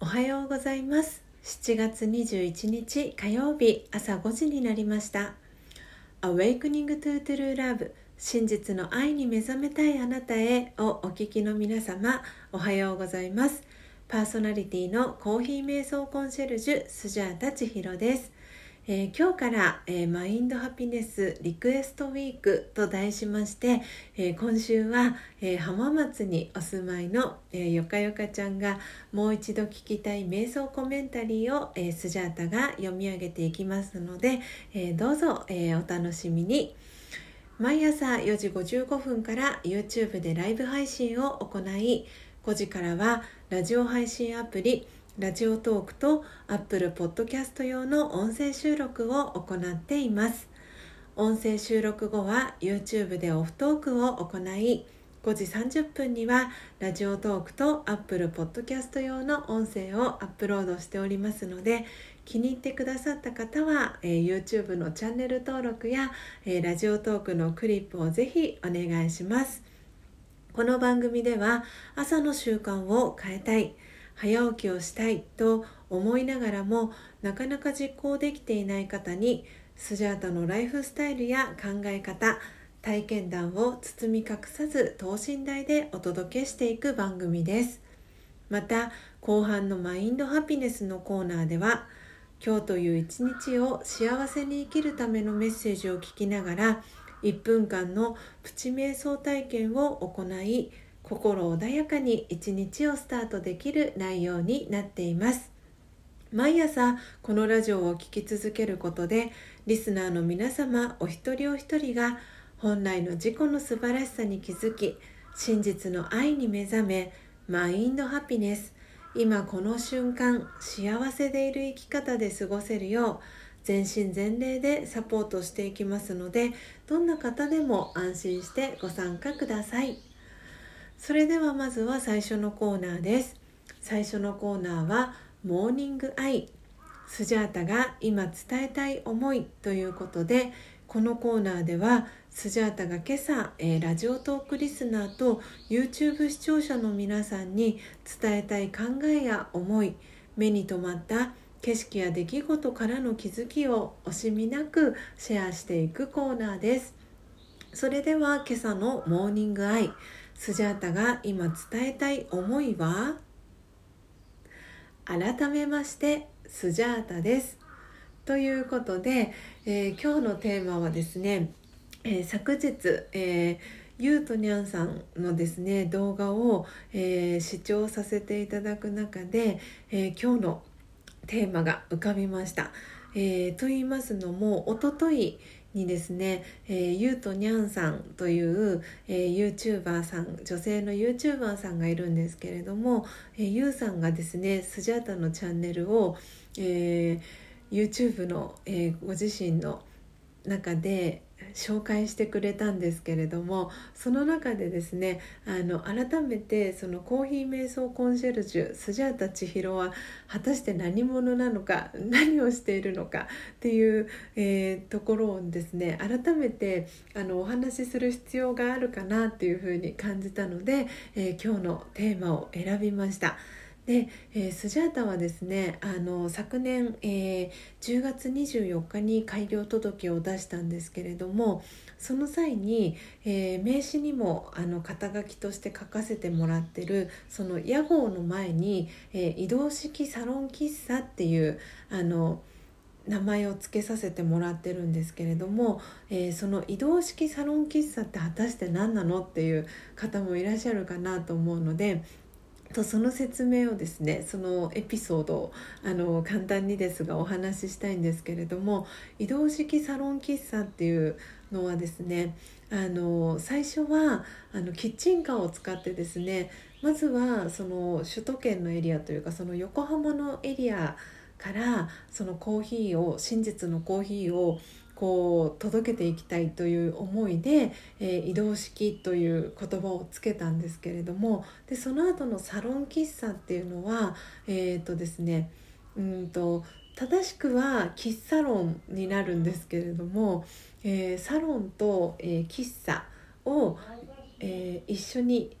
おはようございます。7月21日火曜日朝5時になりました。Awakening to True Love 真実の愛に目覚めたいあなたへをお聞きの皆様おはようございます。パーソナリティのコーヒー瞑想コンシェルジュスジャータ千尋です。えー、今日から、えー、マインドハピネスリクエストウィークと題しまして、えー、今週は、え浜松にお住まいの、えよかよかちゃんがもう一度聞きたい瞑想コメンタリーを、えスジャータが読み上げていきますので、えどうぞ、えお楽しみに。毎朝4時55分から YouTube でライブ配信を行い5時からはラジオ配信アプリラジオトークと Apple Podcast 用の音声収録を行っています。音声収録後は YouTube でオフトークを行い5時30分にはラジオトークと Apple Podcast 用の音声をアップロードしておりますので気に入ってくださった方は、えー、YouTube のチャンネル登録や、えー、ラジオトークのクリップをぜひお願いします。この番組では朝の習慣を変えたい。早起きをしたいと思いながらもなかなか実行できていない方にスジャータのライフスタイルや考え方体験談を包み隠さず等身大でお届けしていく番組です。また後半のマインドハピネスのコーナーでは今日という一日を幸せに生きるためのメッセージを聞きながら1分間のプチ瞑想体験を行い心穏やかに一日をスタートできる内容になっています毎朝このラジオを聴き続けることでリスナーの皆様お一人お一人が本来の自己の素晴らしさに気づき真実の愛に目覚めマインドハピネス今この瞬間幸せでいる生き方で過ごせるよう全身全霊でサポートしていきますのでどんな方でも安心してご参加ください。それではまずは最初のコーナーです。最初のコーナーはモーニングアイ。スジャータが今伝えたい思いということでこのコーナーではスジャータが今朝、えー、ラジオトークリスナーと YouTube 視聴者の皆さんに伝えたい考えや思い目に留まった景色や出来事からの気づきを惜しみなくシェアしていくコーナーです。それでは今朝のモーニングアイ。スジャータが今伝えたい思いは？改めましてスジャータですということで、えー、今日のテーマはですね、えー、昨日、えー、ゆうとにゃんさんのですね動画を、え視聴させていただく中で、え今日のテーマが浮かびました。えと言いますのもおとといにですね、えー、ゆうとにゃんさんという、えー、YouTuber さん女性の YouTuber さんがいるんですけれども、えー、ゆうさんがですねスジャータのチャンネルを、えー、YouTube の、えー、ご自身の中で紹介してくれたんですけれどもその中でですねあの改めてそのコーヒー瞑想コンシェルジュスジャータ千尋は果たして何者なのか何をしているのかっていう、えー、ところをですね改めてあのお話しする必要があるかなっていうふうに感じたので、えー、今日のテーマを選びました。で、えー、スジャータはですねあの昨年、えー、10月24日に開業届を出したんですけれどもその際に、えー、名刺にもあの肩書きとして書かせてもらってるその屋号の前に、え移動式サロン喫茶っていうあの名前を付けさせてもらってるんですけれども、えー、その移動式サロン喫茶って果たして何なのっていう方もいらっしゃるかなと思うのでとその説明をですねそのエピソードあの簡単にですがお話ししたいんですけれども移動式サロン喫茶っていうのはですねあの最初はあのキッチンカーを使ってですねまずはその首都圏のエリアというかその横浜のエリアからそのコーヒーを真実のコーヒーをこう届けていきたいという思いで、えー、移動式という言葉をつけたんですけれどもでその後のサロン喫茶っていうのはえっ、ー、とですねうんと正しくは喫茶論になるんですけれども、えー、サロンと、えー、喫茶を、えー、一緒に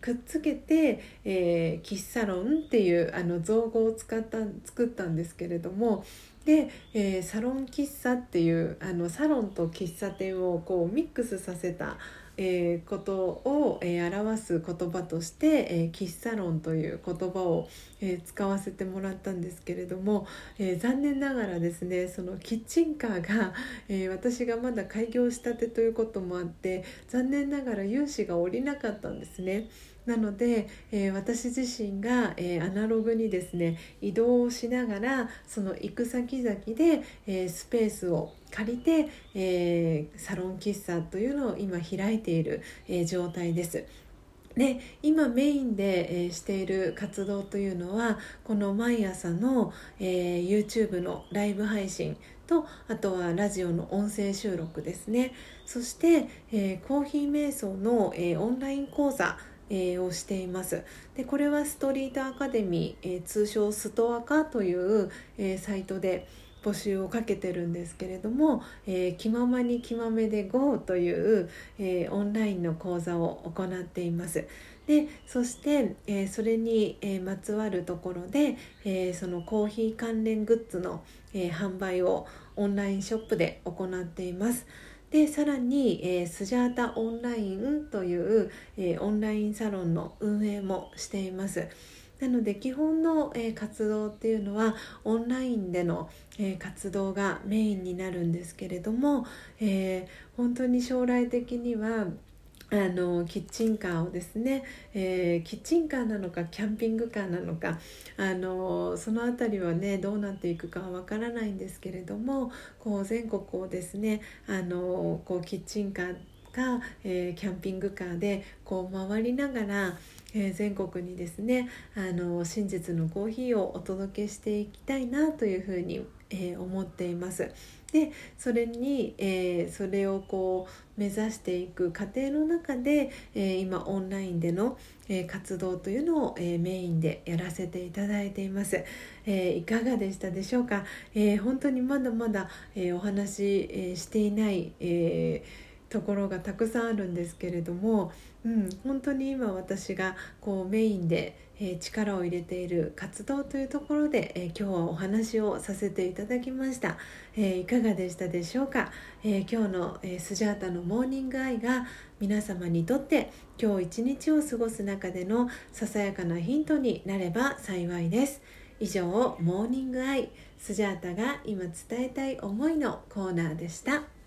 くっつけて、えー、喫茶ロンっていうあの造語を使った作ったんですけれどもで、えー、サロン喫茶っていうあのサロンと喫茶店をこうミックスさせたえー、ことを、えー、表す言葉として、えー、喫茶論という言葉を、え使わせてもらったんですけれども、え残念ながらですねそのキッチンカーが、え私がまだ開業したてということもあって残念ながら融資が下りなかったんですね。なので、えー、私自身が、えー、アナログにですね移動をしながらその行く先々で、えー、スペースを借りて、えサロン喫茶というのを今開いている、え状態です。で今メインで、えー、している活動というのはこの毎朝の、えー、YouTube のライブ配信とあとはラジオの音声収録ですねそして、えー、コーヒー瞑想の、えオンライン講座えー、をしていますでこれはストリートアカデミー、えー、通称ストアカという、えー、サイトで募集をかけてるんですけれども「えー、気ままに気まめで GO」という、えー、オンラインの講座を行っています。でそして、えー、それに、えー、まつわるところで、えー、そのコーヒー関連グッズの、え販売をオンラインショップで行っています。でさらに、えー、スジャータオンラインという、えー、オンラインサロンの運営もしています。なので基本の、えー、活動っていうのはオンラインでの、えー、活動がメインになるんですけれども、えー、本当に将来的にはあのキッチンカーをですね、えー、キッチンカーなのかキャンピングカーなのかあのその辺りはねどうなっていくかはわからないんですけれどもこう全国をですねあのこうキッチンカーか、えー、キャンピングカーでこう回りながら、えー、全国にですねあの真実のコーヒーをお届けしていきたいなというふうに、えー、思っています。でそれに、えー、それをこう目指していく過程の中で、えー、今オンラインでの、えー、活動というのを、えメインでやらせていただいています、えいかがでしたでしょうか、え本当にまだまだ、えお話し、えしていない、えところがたくさんあるんですけれども、うん、本当に今私がこうメインで、えー、力を入れている活動というところで、えー、今日はお話をさせていただきました、えー、いかがでしたでしょうか、え今日の、えスジャータのモーニングアイが皆様にとって今日一日を過ごす中でのささやかなヒントになれば幸いです。以上モーニングアイスジャータが今伝えたい思いのコーナーでした。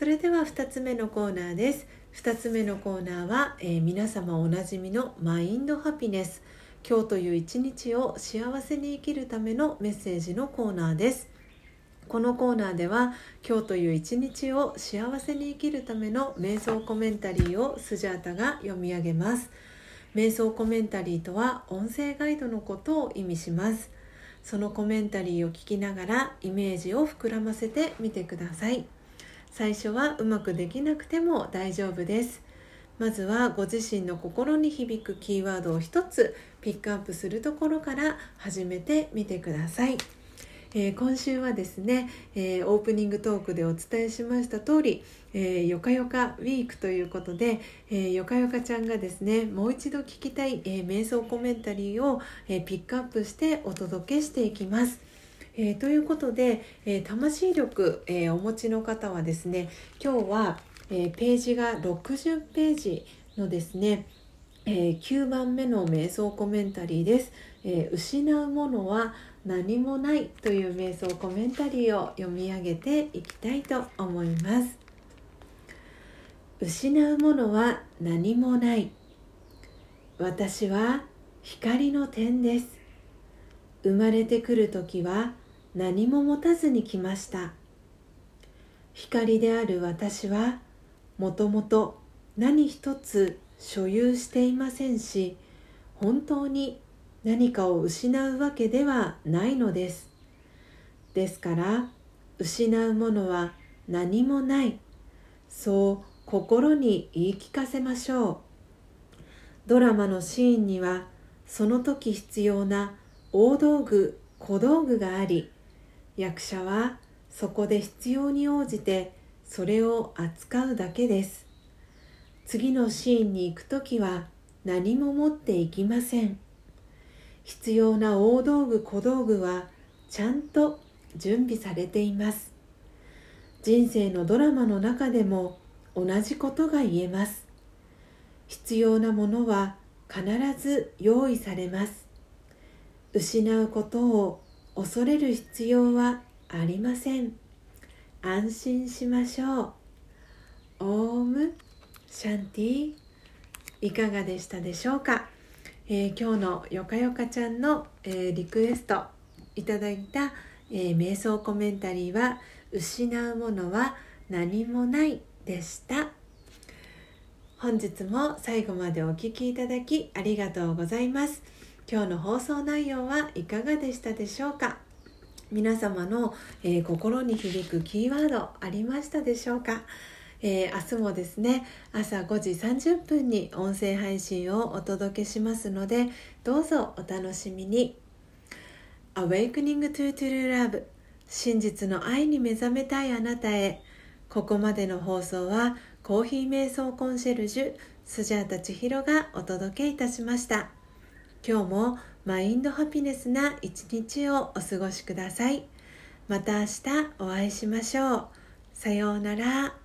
それでは2つ目のコーナーです。2つ目のコーナーは、えー、皆様おなじみのマインドハピネス。今日という一日を幸せに生きるためのメッセージのコーナーです。このコーナーでは今日という一日を幸せに生きるための瞑想コメンタリーをスジャータが読み上げます。瞑想コメンタリーとは音声ガイドのことを意味します。そのコメンタリーを聞きながらイメージを膨らませてみてください。最初はうまくできなくても大丈夫です。まずはご自身の心に響くキーワードを一つピックアップするところから始めてみてください、えー、今週はですね、えー、オープニングトークでお伝えしました通り、えー、よかよかウィークということで、えー、よかよかちゃんがですねもう一度聞きたい、え瞑想コメンタリーを、えピックアップしてお届けしていきます。えー、ということで、えー、魂力、えー、お持ちの方はですね今日は、えページが60ページのですね、え9番目の瞑想コメンタリーです、え失うものは何もないという瞑想コメンタリーを読み上げていきたいと思います。失うものは何もない。私は光の点です。生まれてくる時は何も持たずに来ました。光である私はもともと何一つ所有していませんし本当に何かを失うわけではないのです。ですから失うものは何もない。そう心に言い聞かせましょう。ドラマのシーンにはその時必要な大道具小道具があり役者はそこで必要に応じてそれを扱うだけです。次のシーンに行く時は何も持っていきません。必要な大道具小道具はちゃんと準備されています。人生のドラマの中でも同じことが言えます。必要なものは必ず用意されます。失うことを恐れる必要はありません。安心しましょう。オームシャンティいかがでしたでしょうか、えー、今日のよかよかちゃんの、えー、リクエストいただいた、えー、瞑想コメンタリーは「失うものは何もない」でした。本日も最後までお聴きいただきありがとうございます。今日の放送内容はいかがでしたでしょうか？皆様の、えー、心に響くキーワードありましたでしょうか？えー、明日もですね朝5時30分に音声配信をお届けしますのでどうぞお楽しみに。Awakening to True Love 真実の愛に目覚めたいあなたへ。ここまでの放送はコーヒー瞑想コンシェルジュスジャータ千尋がお届けいたしました。今日もマインドハピネスな一日をお過ごしください。また明日お会いしましょう。さようなら。